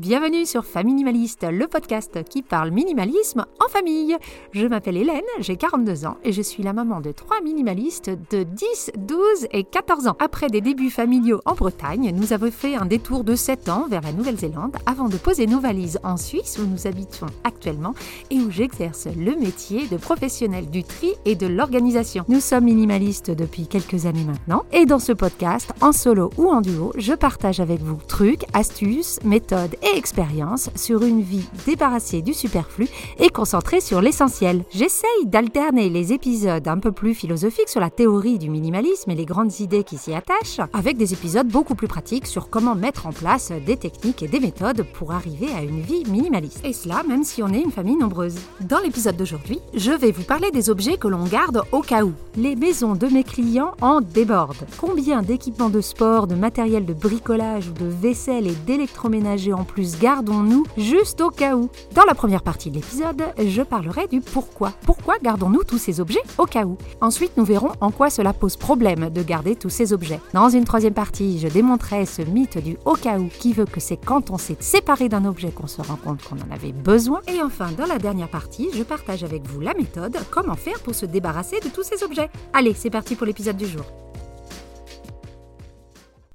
Bienvenue sur Famille Minimaliste, le podcast qui parle minimalisme en famille. Je m'appelle Hélène, j'ai 42 ans et je suis la maman de trois minimalistes de 10, 12 et 14 ans. Après des débuts familiaux en Bretagne, nous avons fait un détour de 7 ans vers la Nouvelle-Zélande avant de poser nos valises en Suisse où nous habitons actuellement et où j'exerce le métier de professionnel du tri et de l'organisation. Nous sommes minimalistes depuis quelques années maintenant et dans ce podcast, en solo ou en duo, je partage avec vous trucs, astuces, méthodes et expériences sur une vie débarrassée du superflu et concentrée sur l'essentiel. J'essaye d'alterner les épisodes un peu plus philosophiques sur la théorie du minimalisme et les grandes idées qui s'y attachent, avec des épisodes beaucoup plus pratiques sur comment mettre en place des techniques et des méthodes pour arriver à une vie minimaliste. Et cela même si on est une famille nombreuse. Dans l'épisode d'aujourd'hui, je vais vous parler des objets que l'on garde au cas où. Les maisons de mes clients en débordent. Combien d'équipements de sport, de matériel de bricolage ou de vaisselle et d'électroménager en plus gardons-nous juste au cas où Dans la première partie de l'épisode, je parlerai du pourquoi. Pourquoi gardons-nous tous ces objets au cas où? Ensuite, nous verrons en quoi cela pose problème de garder tous ces objets. Dans une troisième partie, je démontrerai ce mythe du au cas où qui veut que c'est quand on s'est séparé d'un objet qu'on se rend compte qu'on en avait besoin. Et enfin, dans la dernière partie, je partage avec vous la méthode, comment faire pour se débarrasser de tous ces objets. Allez, c'est parti pour l'épisode du jour.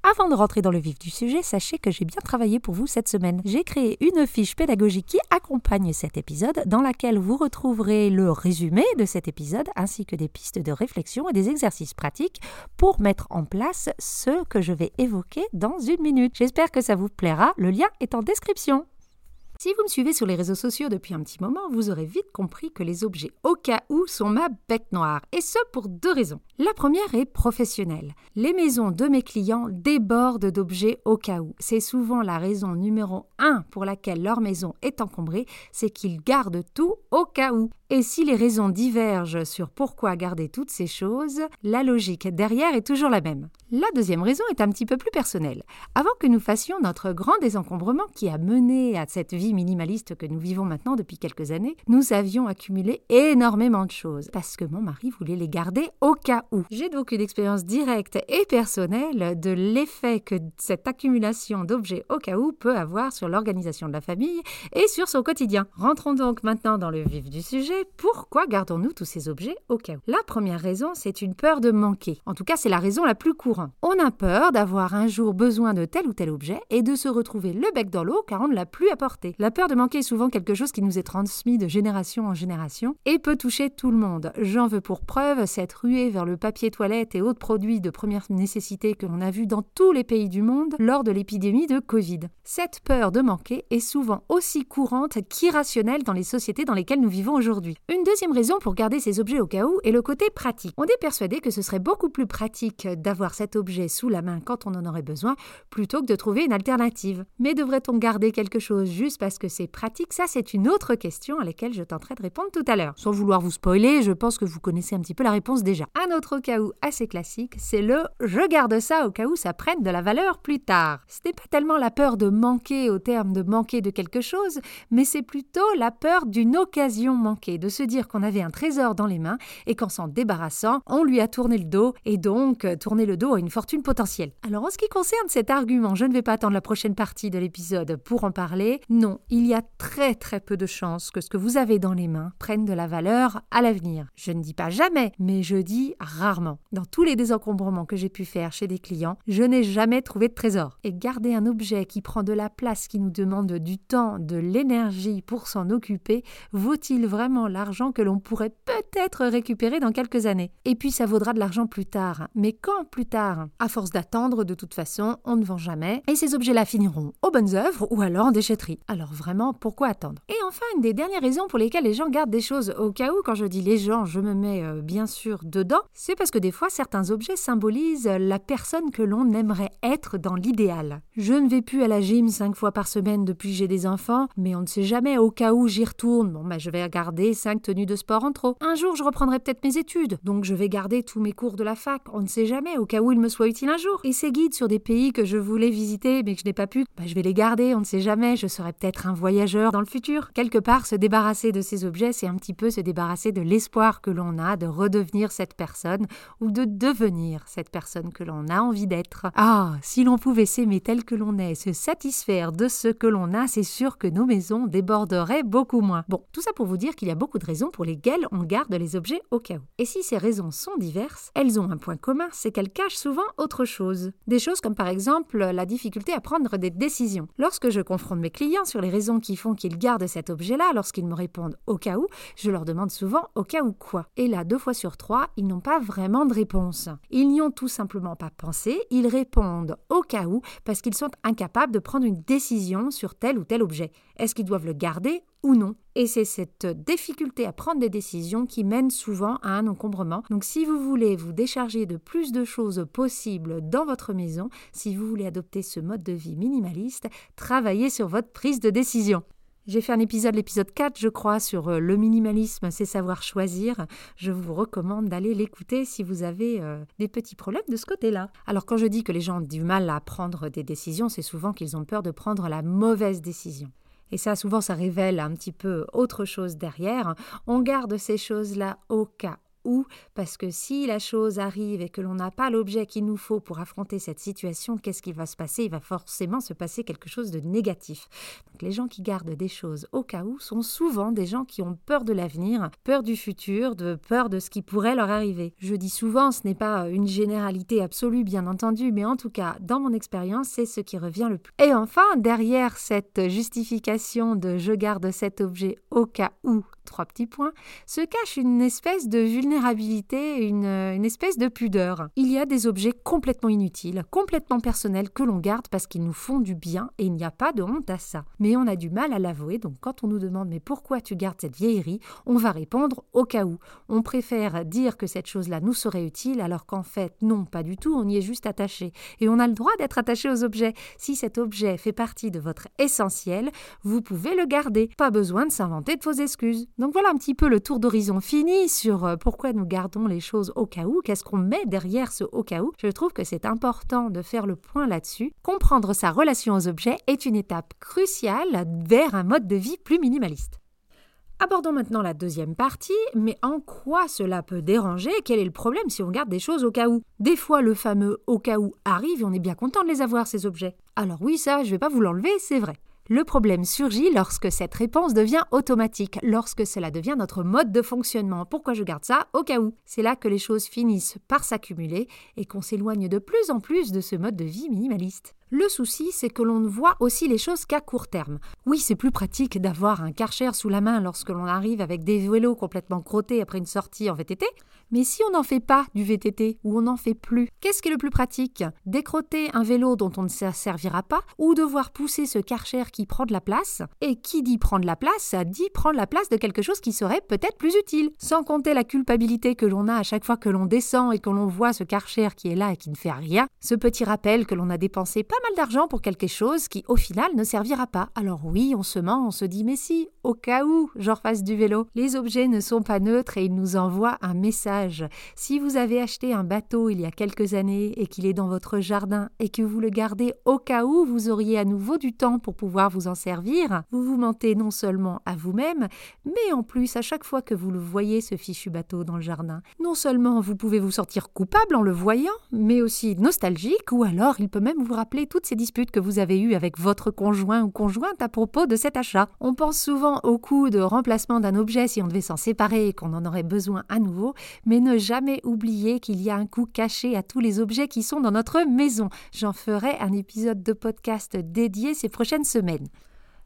Avant de rentrer dans le vif du sujet, sachez que j'ai bien travaillé pour vous cette semaine. J'ai créé une fiche pédagogique qui accompagne cet épisode, dans laquelle vous retrouverez le résumé de cet épisode, ainsi que des pistes de réflexion et des exercices pratiques pour mettre en place ce que je vais évoquer dans une minute. J'espère que ça vous plaira. Le lien est en description. Si vous me suivez sur les réseaux sociaux depuis un petit moment, vous aurez vite compris que les objets au cas où sont ma bête noire, et ce pour deux raisons. La première est professionnelle. Les maisons de mes clients débordent d'objets au cas où. C'est souvent la raison numéro un pour laquelle leur maison est encombrée, c'est qu'ils gardent tout au cas où. Et si les raisons divergent sur pourquoi garder toutes ces choses, la logique derrière est toujours la même. La deuxième raison est un petit peu plus personnelle. Avant que nous fassions notre grand désencombrement qui a mené à cette vie minimaliste que nous vivons maintenant depuis quelques années, nous avions accumulé énormément de choses parce que mon mari voulait les garder au cas où. J'ai donc une expérience directe et personnelle de l'effet que cette accumulation d'objets au cas où peut avoir sur l'organisation de la famille et sur son quotidien. Rentrons donc maintenant dans le vif du sujet pourquoi gardons-nous tous ces objets au cas où La première raison, c'est une peur de manquer. En tout cas, c'est la raison la plus courante. On a peur d'avoir un jour besoin de tel ou tel objet et de se retrouver le bec dans l'eau car on ne l'a plus apporté. La peur de manquer est souvent quelque chose qui nous est transmis de génération en génération et peut toucher tout le monde. J'en veux pour preuve cette ruée vers le papier toilette et autres produits de première nécessité que l'on a vu dans tous les pays du monde lors de l'épidémie de Covid. Cette peur de manquer est souvent aussi courante qu'irrationnelle dans les sociétés dans lesquelles nous vivons aujourd'hui. Une deuxième raison pour garder ces objets au cas où est le côté pratique. On est persuadé que ce serait beaucoup plus pratique d'avoir cet objet sous la main quand on en aurait besoin plutôt que de trouver une alternative. Mais devrait-on garder quelque chose juste parce que c'est pratique? Ça, c'est une autre question à laquelle je tenterai de répondre tout à l'heure. Sans vouloir vous spoiler, je pense que vous connaissez un petit peu la réponse déjà. Un autre cas où assez classique, c'est le je garde ça au cas où ça prenne de la valeur plus tard. Ce n'est pas tellement la peur de manquer au terme de manquer de quelque chose, mais c'est plutôt la peur d'une occasion manquée de se dire qu'on avait un trésor dans les mains et qu'en s'en débarrassant, on lui a tourné le dos et donc euh, tourné le dos à une fortune potentielle. Alors en ce qui concerne cet argument, je ne vais pas attendre la prochaine partie de l'épisode pour en parler. Non, il y a très très peu de chances que ce que vous avez dans les mains prenne de la valeur à l'avenir. Je ne dis pas jamais, mais je dis rarement. Dans tous les désencombrements que j'ai pu faire chez des clients, je n'ai jamais trouvé de trésor. Et garder un objet qui prend de la place, qui nous demande du temps, de l'énergie pour s'en occuper, vaut-il vraiment l'argent que l'on pourrait peut-être récupérer dans quelques années. Et puis ça vaudra de l'argent plus tard. Mais quand plus tard? À force d'attendre, de toute façon, on ne vend jamais. Et ces objets-là finiront aux bonnes œuvres ou alors en déchetterie. Alors vraiment, pourquoi attendre? Et enfin, une des dernières raisons pour lesquelles les gens gardent des choses au cas où, quand je dis les gens, je me mets euh, bien sûr dedans, c'est parce que des fois, certains objets symbolisent la personne que l'on aimerait être dans l'idéal. Je ne vais plus à la gym cinq fois par semaine depuis que j'ai des enfants, mais on ne sait jamais au cas où j'y retourne. Bon, bah, je vais regarder cinq tenues de sport en trop. Un jour, je reprendrai peut-être mes études, donc je vais garder tous mes cours de la fac. On ne sait jamais, au cas où il me soit utile un jour. Et ces guides sur des pays que je voulais visiter mais que je n'ai pas pu, bah, je vais les garder. On ne sait jamais, je serai peut-être être un voyageur dans le futur. Quelque part, se débarrasser de ces objets, c'est un petit peu se débarrasser de l'espoir que l'on a de redevenir cette personne ou de devenir cette personne que l'on a envie d'être. Ah, si l'on pouvait s'aimer tel que l'on est, se satisfaire de ce que l'on a, c'est sûr que nos maisons déborderaient beaucoup moins. Bon, tout ça pour vous dire qu'il y a beaucoup de raisons pour lesquelles on garde les objets au cas où. Et si ces raisons sont diverses, elles ont un point commun, c'est qu'elles cachent souvent autre chose. Des choses comme par exemple la difficulté à prendre des décisions. Lorsque je confronte mes clients sur les raisons qui font qu'ils gardent cet objet-là, lorsqu'ils me répondent au cas où, je leur demande souvent au cas où quoi. Et là, deux fois sur trois, ils n'ont pas vraiment de réponse. Ils n'y ont tout simplement pas pensé, ils répondent au cas où parce qu'ils sont incapables de prendre une décision sur tel ou tel objet. Est-ce qu'ils doivent le garder ou non Et c'est cette difficulté à prendre des décisions qui mène souvent à un encombrement. Donc si vous voulez vous décharger de plus de choses possibles dans votre maison, si vous voulez adopter ce mode de vie minimaliste, travaillez sur votre prise de décision. J'ai fait un épisode, l'épisode 4, je crois, sur euh, le minimalisme, c'est savoir choisir. Je vous recommande d'aller l'écouter si vous avez euh, des petits problèmes de ce côté-là. Alors quand je dis que les gens ont du mal à prendre des décisions, c'est souvent qu'ils ont peur de prendre la mauvaise décision. Et ça, souvent, ça révèle un petit peu autre chose derrière. On garde ces choses-là au cas parce que si la chose arrive et que l'on n'a pas l'objet qu'il nous faut pour affronter cette situation, qu'est-ce qui va se passer? Il va forcément se passer quelque chose de négatif. Donc les gens qui gardent des choses au cas où sont souvent des gens qui ont peur de l'avenir, peur du futur, de peur de ce qui pourrait leur arriver. Je dis souvent, ce n'est pas une généralité absolue bien entendu, mais en tout cas, dans mon expérience, c'est ce qui revient le plus. Et enfin, derrière cette justification de je garde cet objet au cas où trois petits points, se cache une espèce de vulnérabilité, une, espèce de pudeur. Il y a des objets complètement inutiles, complètement personnels que l'on garde parce qu'ils nous font du bien et il n'y a pas de honte à ça. Mais on a du mal à l'avouer, donc quand on nous demande mais pourquoi tu gardes cette vieillerie, on va répondre au cas où. On préfère dire que cette chose-là nous serait utile alors qu'en fait non, pas du tout, on y est juste attaché. Et on a le droit d'être attaché aux objets. Si cet objet fait partie de votre essentiel, vous pouvez le garder. Pas besoin de s'inventer de fausses excuses. Donc voilà un petit peu le tour d'horizon fini sur euh, pourquoi nous gardons les choses au cas où, qu'est-ce qu'on met derrière ce au cas où. Je trouve que c'est important de faire le point là-dessus. Comprendre sa relation aux objets est une étape cruciale vers un mode de vie plus minimaliste. Abordons maintenant la deuxième partie, mais en quoi cela peut déranger? Quel est le problème si on garde des choses au cas où? Des fois, le fameux au cas où arrive et on est bien content de les avoir, ces objets. Alors oui, ça, je ne vais pas vous l'enlever, c'est vrai. Le problème surgit lorsque cette réponse devient automatique, lorsque cela devient notre mode de fonctionnement. Pourquoi je garde ça Au cas où? C'est là que les choses finissent par s'accumuler et qu'on s'éloigne de plus en plus de ce mode de vie minimaliste. Le souci, c'est que l'on ne voit aussi les choses qu'à court terme. Oui, c'est plus pratique d'avoir un karcher sous la main lorsque l'on arrive avec des vélos complètement crottés après une sortie en VTT, mais si on n'en fait pas du VTT ou on n'en fait plus, qu'est-ce qui est le plus pratique? Décroter un vélo dont on ne se servira pas ou devoir pousser ce karcher qui prend de la place? Et qui dit prendre la place, ça dit prendre la place de quelque chose qui serait peut-être plus utile. Sans compter la culpabilité que l'on a à chaque fois que l'on descend et que l'on voit ce karcher qui est là et qui ne fait rien, ce petit rappel que l'on a dépensé pas mal d'argent pour quelque chose qui, au final, ne servira pas. Alors oui, on se ment, on se dit mais si, au cas où j'en fasse du vélo. Les objets ne sont pas neutres et ils nous envoient un message. Si vous avez acheté un bateau il y a quelques années et qu'il est dans votre jardin et que vous le gardez au cas où vous auriez à nouveau du temps pour pouvoir vous en servir, vous vous mentez non seulement à vous-même, mais en plus à chaque fois que vous le voyez ce fichu bateau dans le jardin. Non seulement vous pouvez vous sentir coupable en le voyant, mais aussi nostalgique ou alors il peut même vous rappeler toutes ces disputes que vous avez eues avec votre conjoint ou conjointe à propos de cet achat. On pense souvent au coût de remplacement d'un objet si on devait s'en séparer et qu'on en aurait besoin à nouveau, mais ne jamais oublier qu'il y a un coût caché à tous les objets qui sont dans notre maison. J'en ferai un épisode de podcast dédié ces prochaines semaines.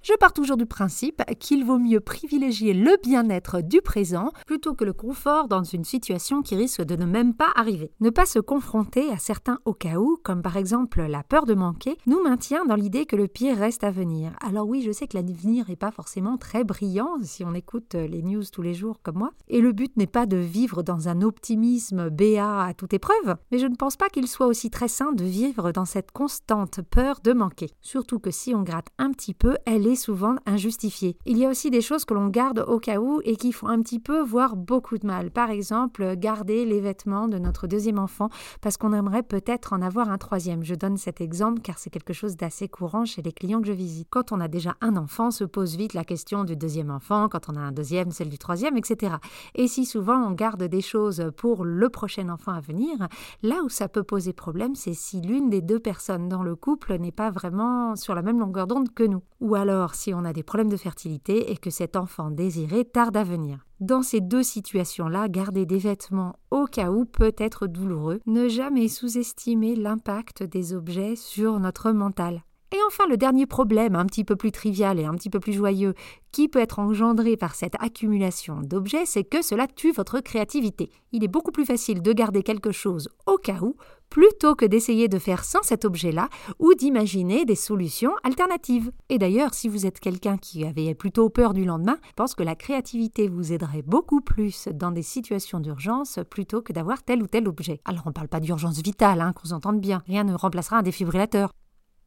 Je pars toujours du principe qu'il vaut mieux privilégier le bien-être du présent plutôt que le confort dans une situation qui risque de ne même pas arriver. Ne pas se confronter à certains au cas où, comme par exemple la peur de manquer, nous maintient dans l'idée que le pire reste à venir. Alors oui, je sais que l'avenir n'est pas forcément très brillant si on écoute les news tous les jours comme moi, et le but n'est pas de vivre dans un optimisme béat à toute épreuve, mais je ne pense pas qu'il soit aussi très sain de vivre dans cette constante peur de manquer. Surtout que si on gratte un petit peu, elle est souvent injustifiée. Il y a aussi des choses que l'on garde au cas où et qui font un petit peu, voire beaucoup de mal. Par exemple, garder les vêtements de notre deuxième enfant parce qu'on aimerait peut-être en avoir un troisième. Je donne cet exemple car c'est quelque chose d'assez courant chez les clients que je visite. Quand on a déjà un enfant, se pose vite la question du deuxième enfant, quand on a un deuxième, celle du troisième, etc. Et si souvent on garde des choses pour le prochain enfant à venir, là où ça peut poser problème, c'est si l'une des deux personnes dans le couple n'est pas vraiment sur la même longueur d'onde que nous. Ou si on a des problèmes de fertilité et que cet enfant désiré tarde à venir. Dans ces deux situations-là, garder des vêtements au cas où peut être douloureux. Ne jamais sous-estimer l'impact des objets sur notre mental. Et enfin, le dernier problème, un petit peu plus trivial et un petit peu plus joyeux, qui peut être engendré par cette accumulation d'objets, c'est que cela tue votre créativité. Il est beaucoup plus facile de garder quelque chose au cas où, plutôt que d'essayer de faire sans cet objet-là ou d'imaginer des solutions alternatives. Et d'ailleurs, si vous êtes quelqu'un qui avait plutôt peur du lendemain, je pense que la créativité vous aiderait beaucoup plus dans des situations d'urgence plutôt que d'avoir tel ou tel objet. Alors on ne parle pas d'urgence vitale, hein, qu'on s'entende bien. Rien ne remplacera un défibrillateur.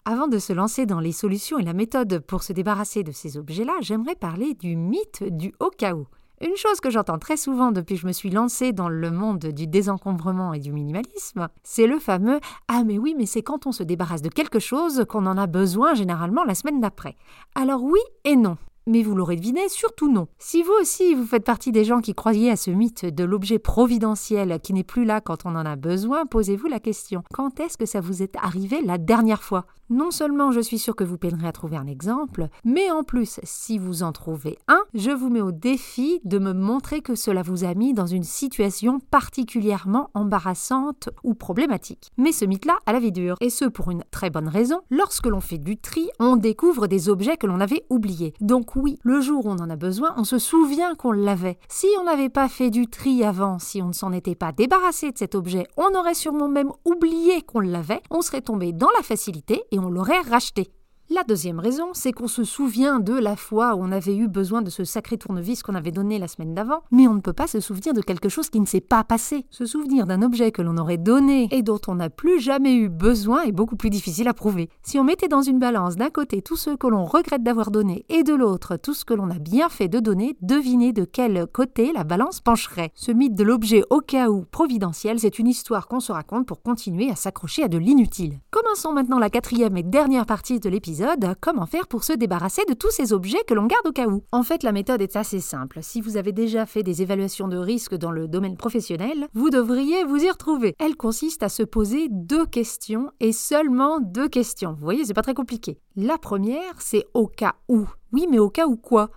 Avant de se lancer dans les solutions et la méthode pour se débarrasser de ces objets-là, j'aimerais parler du mythe du au cas où. Une chose que j'entends très souvent depuis que je me suis lancée dans le monde du désencombrement et du minimalisme, c'est le fameux Ah mais oui, mais c'est quand on se débarrasse de quelque chose qu'on en a besoin généralement la semaine d'après. Alors oui et non. Mais vous l'aurez deviné, surtout non. Si vous aussi vous faites partie des gens qui croyaient à ce mythe de l'objet providentiel qui n'est plus là quand on en a besoin, posez-vous la question quand est-ce que ça vous est arrivé la dernière fois? Non seulement je suis sûr que vous peinerez à trouver un exemple, mais en plus, si vous en trouvez un, je vous mets au défi de me montrer que cela vous a mis dans une situation particulièrement embarrassante ou problématique. Mais ce mythe-là a la vie dure, et ce pour une très bonne raison. Lorsque l'on fait du tri, on découvre des objets que l'on avait oubliés. Donc oui, le jour où on en a besoin, on se souvient qu'on l'avait. Si on n'avait pas fait du tri avant, si on ne s'en était pas débarrassé de cet objet, on aurait sûrement même oublié qu'on l'avait, on serait tombé dans la facilité et on l'aurait racheté. La deuxième raison, c'est qu'on se souvient de la fois où on avait eu besoin de ce sacré tournevis qu'on avait donné la semaine d'avant, mais on ne peut pas se souvenir de quelque chose qui ne s'est pas passé. Se souvenir d'un objet que l'on aurait donné et dont on n'a plus jamais eu besoin est beaucoup plus difficile à prouver. Si on mettait dans une balance d'un côté tout ce que l'on regrette d'avoir donné et de l'autre tout ce que l'on a bien fait de donner, devinez de quel côté la balance pencherait. Ce mythe de l'objet au cas où providentiel, c'est une histoire qu'on se raconte pour continuer à s'accrocher à de l'inutile. Commençons maintenant la quatrième et dernière partie de l'épisode comment faire pour se débarrasser de tous ces objets que l'on garde au cas où. En fait, la méthode est assez simple. Si vous avez déjà fait des évaluations de risque dans le domaine professionnel, vous devriez vous y retrouver. Elle consiste à se poser deux questions et seulement deux questions. Vous voyez, c'est pas très compliqué. La première, c'est au cas où. Oui, mais au cas où quoi?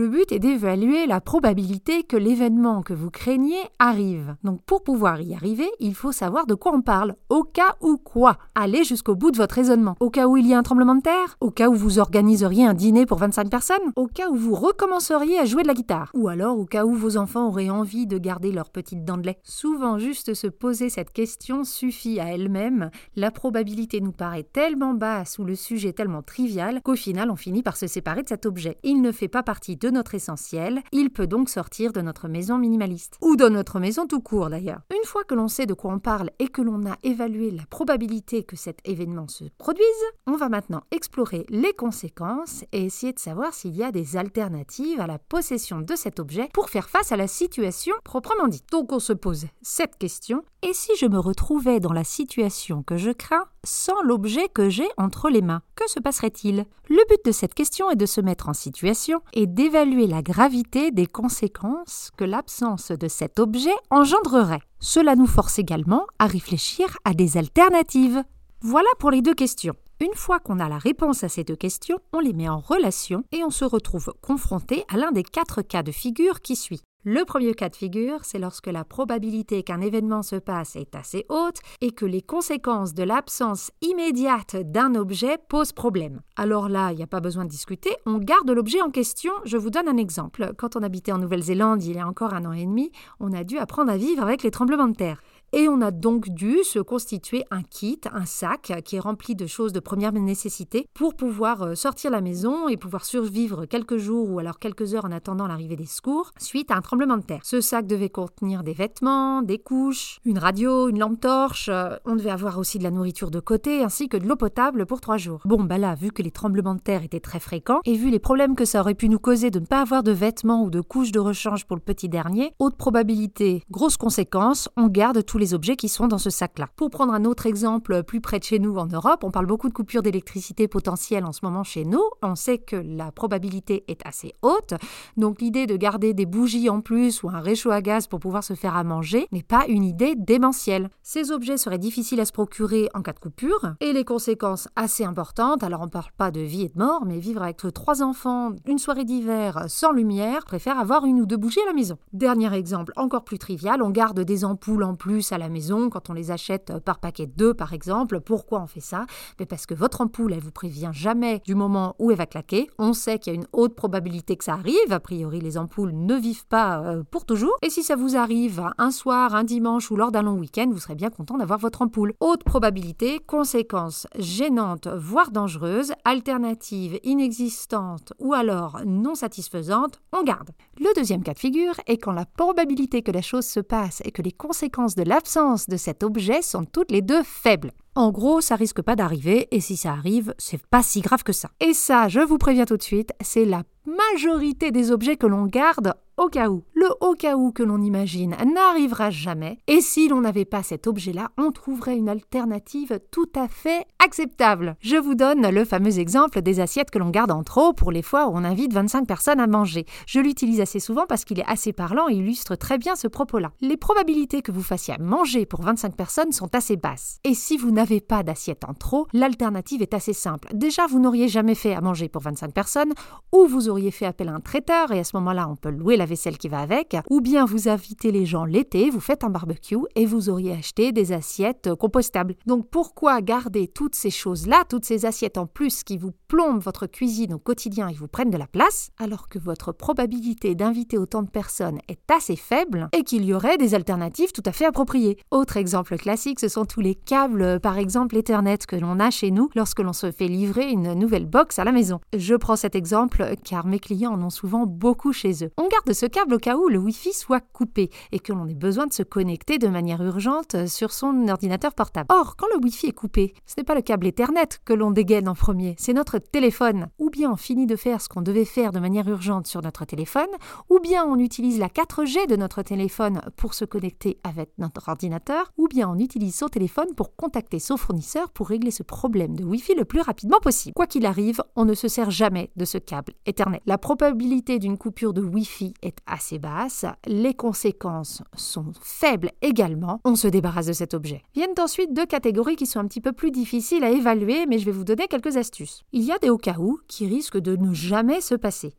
Le but est d'évaluer la probabilité que l'événement que vous craignez arrive. Donc pour pouvoir y arriver, il faut savoir de quoi on parle. Au cas où quoi Allez jusqu'au bout de votre raisonnement. Au cas où il y a un tremblement de terre Au cas où vous organiseriez un dîner pour 25 personnes Au cas où vous recommenceriez à jouer de la guitare Ou alors au cas où vos enfants auraient envie de garder leur petite dent de lait Souvent juste se poser cette question suffit à elle-même. La probabilité nous paraît tellement basse ou le sujet tellement trivial qu'au final on finit par se séparer de cet objet. Il ne fait pas partie de notre essentiel, il peut donc sortir de notre maison minimaliste. Ou de notre maison tout court d'ailleurs. Une fois que l'on sait de quoi on parle et que l'on a évalué la probabilité que cet événement se produise, on va maintenant explorer les conséquences et essayer de savoir s'il y a des alternatives à la possession de cet objet pour faire face à la situation proprement dite. Donc on se pose cette question, et si je me retrouvais dans la situation que je crains sans l'objet que j'ai entre les mains Que se passerait-il? Le but de cette question est de se mettre en situation et d'évaluer la gravité des conséquences que l'absence de cet objet engendrerait. Cela nous force également à réfléchir à des alternatives. Voilà pour les deux questions. Une fois qu'on a la réponse à ces deux questions, on les met en relation et on se retrouve confronté à l'un des quatre cas de figure qui suit. Le premier cas de figure, c'est lorsque la probabilité qu'un événement se passe est assez haute et que les conséquences de l'absence immédiate d'un objet posent problème. Alors là, il n'y a pas besoin de discuter, on garde l'objet en question. Je vous donne un exemple. Quand on habitait en Nouvelle-Zélande il y a encore un an et demi, on a dû apprendre à vivre avec les tremblements de terre. Et on a donc dû se constituer un kit, un sac qui est rempli de choses de première nécessité pour pouvoir euh, sortir la maison et pouvoir survivre quelques jours ou alors quelques heures en attendant l'arrivée des secours suite à un tremblement de terre. Ce sac devait contenir des vêtements, des couches, une radio, une lampe torche. Euh, on devait avoir aussi de la nourriture de côté ainsi que de l'eau potable pour trois jours. Bon, bah là, vu que les tremblements de terre étaient très fréquents et vu les problèmes que ça aurait pu nous causer de ne pas avoir de vêtements ou de couches de rechange pour le petit dernier, haute probabilité, grosse conséquence, on garde tous les objets qui sont dans ce sac-là. Pour prendre un autre exemple plus près de chez nous en Europe, on parle beaucoup de coupures d'électricité potentielle en ce moment chez nous. On sait que la probabilité est assez haute, donc l'idée de garder des bougies en plus ou un réchaud à gaz pour pouvoir se faire à manger n'est pas une idée démentielle. Ces objets seraient difficiles à se procurer en cas de coupure et les conséquences assez importantes. Alors on ne parle pas de vie et de mort, mais vivre avec trois enfants, une soirée d'hiver sans lumière, préfère avoir une ou deux bougies à la maison. Dernier exemple encore plus trivial, on garde des ampoules en plus à la maison quand on les achète par paquet de deux par exemple. Pourquoi on fait ça? Mais Parce que votre ampoule, elle vous prévient jamais du moment où elle va claquer. On sait qu'il y a une haute probabilité que ça arrive. A priori, les ampoules ne vivent pas euh, pour toujours. Et si ça vous arrive un soir, un dimanche ou lors d'un long week-end, vous serez bien content d'avoir votre ampoule. Haute probabilité, conséquences gênantes, voire dangereuses, alternatives inexistantes ou alors non satisfaisantes, on garde. Le deuxième cas de figure est quand la probabilité que la chose se passe et que les conséquences de l'absence de cet objet sont toutes les deux faibles. En gros, ça risque pas d'arriver, et si ça arrive, c'est pas si grave que ça. Et ça, je vous préviens tout de suite, c'est la majorité des objets que l'on garde au cas où. Le au cas où que l'on imagine n'arrivera jamais, et si l'on n'avait pas cet objet-là, on trouverait une alternative tout à fait acceptable. Je vous donne le fameux exemple des assiettes que l'on garde en trop pour les fois où on invite 25 personnes à manger. Je l'utilise assez souvent parce qu'il est assez parlant et illustre très bien ce propos-là. Les probabilités que vous fassiez manger pour 25 personnes sont assez basses. Et si vous n'avez pas d'assiette en trop, l'alternative est assez simple. Déjà, vous n'auriez jamais fait à manger pour 25 personnes, ou vous auriez fait appel à un traiteur, et à ce moment-là, on peut louer la vaisselle qui va avec, ou bien vous invitez les gens l'été, vous faites un barbecue, et vous auriez acheté des assiettes compostables. Donc pourquoi garder toutes ces choses-là, toutes ces assiettes en plus qui vous plombent votre cuisine au quotidien et vous prennent de la place, alors que votre probabilité d'inviter autant de personnes est assez faible, et qu'il y aurait des alternatives tout à fait appropriées? Autre exemple classique, ce sont tous les câbles, par exemple Ethernet, que l'on a chez nous lorsque l'on se fait livrer une nouvelle box à la maison. Je prends cet exemple car mes clients en ont souvent beaucoup chez eux. On garde ce câble au cas où le Wi-Fi soit coupé et que l'on ait besoin de se connecter de manière urgente sur son ordinateur portable. Or, quand le Wi-Fi est coupé, ce n'est pas le câble Ethernet que l'on dégaine en premier, c'est notre téléphone. Ou bien on finit de faire ce qu'on devait faire de manière urgente sur notre téléphone, ou bien on utilise la 4G de notre téléphone pour se connecter avec notre ordinateur, ou bien on utilise son téléphone pour contacter son fournisseur pour régler ce problème de Wi-Fi le plus rapidement possible. Quoi qu'il arrive, on ne se sert jamais de ce câble Ethernet. La probabilité d'une coupure de Wi-Fi est assez basse, les conséquences sont faibles également, on se débarrasse de cet objet. Viennent ensuite deux catégories qui sont un petit peu plus difficiles à évaluer, mais je vais vous donner quelques astuces. Il y a des au cas où qui risquent de ne jamais se passer.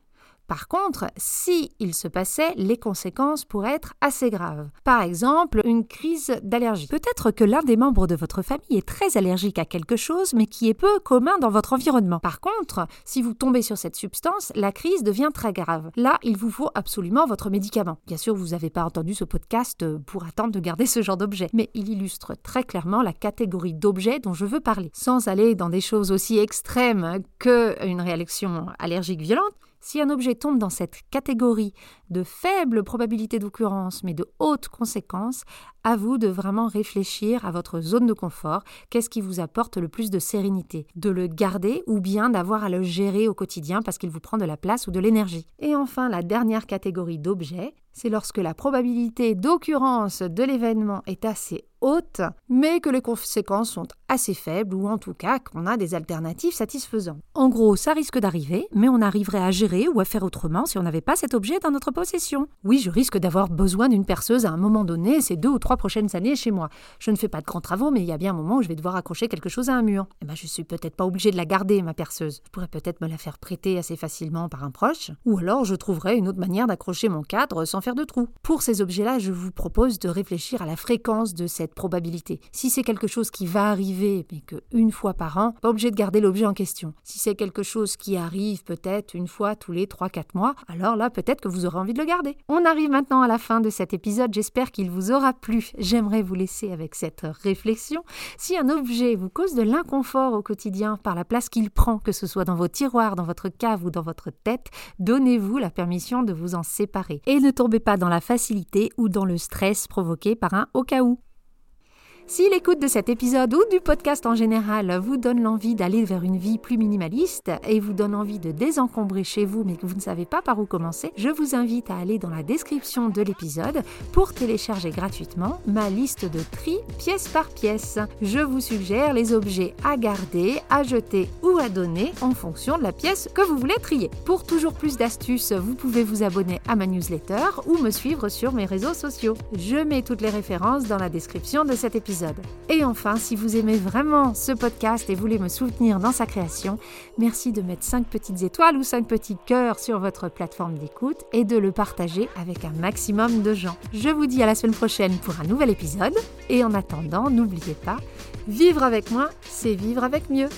Par contre, si il se passait, les conséquences pourraient être assez graves. Par exemple, une crise d'allergie. Peut-être que l'un des membres de votre famille est très allergique à quelque chose, mais qui est peu commun dans votre environnement. Par contre, si vous tombez sur cette substance, la crise devient très grave. Là, il vous faut absolument votre médicament. Bien sûr, vous n'avez pas entendu ce podcast pour attendre de garder ce genre d'objet, mais il illustre très clairement la catégorie d'objets dont je veux parler. Sans aller dans des choses aussi extrêmes qu'une réaction allergique violente, si un objet tombe dans cette catégorie de faible probabilité d'occurrence mais de haute conséquence, à vous de vraiment réfléchir à votre zone de confort, qu'est-ce qui vous apporte le plus de sérénité, de le garder ou bien d'avoir à le gérer au quotidien parce qu'il vous prend de la place ou de l'énergie? Et enfin, la dernière catégorie d'objets, c'est lorsque la probabilité d'occurrence de l'événement est assez mais que les conséquences sont assez faibles ou en tout cas qu'on a des alternatives satisfaisantes. En gros, ça risque d'arriver, mais on arriverait à gérer ou à faire autrement si on n'avait pas cet objet dans notre possession. Oui, je risque d'avoir besoin d'une perceuse à un moment donné ces deux ou trois prochaines années chez moi. Je ne fais pas de grands travaux, mais il y a bien un moment où je vais devoir accrocher quelque chose à un mur. Eh ben, je suis peut-être pas obligé de la garder, ma perceuse. Je pourrais peut-être me la faire prêter assez facilement par un proche, ou alors je trouverai une autre manière d'accrocher mon cadre sans faire de trous. Pour ces objets-là, je vous propose de réfléchir à la fréquence de cette probabilité. Si c'est quelque chose qui va arriver, mais qu'une fois par an, pas obligé de garder l'objet en question. Si c'est quelque chose qui arrive peut-être une fois tous les 3-4 mois, alors là, peut-être que vous aurez envie de le garder. On arrive maintenant à la fin de cet épisode. J'espère qu'il vous aura plu. J'aimerais vous laisser avec cette réflexion. Si un objet vous cause de l'inconfort au quotidien par la place qu'il prend, que ce soit dans vos tiroirs, dans votre cave ou dans votre tête, donnez-vous la permission de vous en séparer. Et ne tombez pas dans la facilité ou dans le stress provoqué par un au cas où. Si l'écoute de cet épisode ou du podcast en général vous donne l'envie d'aller vers une vie plus minimaliste et vous donne envie de désencombrer chez vous mais que vous ne savez pas par où commencer, je vous invite à aller dans la description de l'épisode pour télécharger gratuitement ma liste de tri pièce par pièce. Je vous suggère les objets à garder, à jeter ou à donner en fonction de la pièce que vous voulez trier. Pour toujours plus d'astuces, vous pouvez vous abonner à ma newsletter ou me suivre sur mes réseaux sociaux. Je mets toutes les références dans la description de cet Et enfin, si vous aimez vraiment ce podcast et voulez me soutenir dans sa création, merci de mettre 5 petites étoiles ou 5 petits cœurs sur votre plateforme d'écoute et de le partager avec un maximum de gens. Je vous dis à la semaine prochaine pour un nouvel épisode. Et en attendant, n'oubliez pas, vivre avec moi, c'est vivre avec mieux.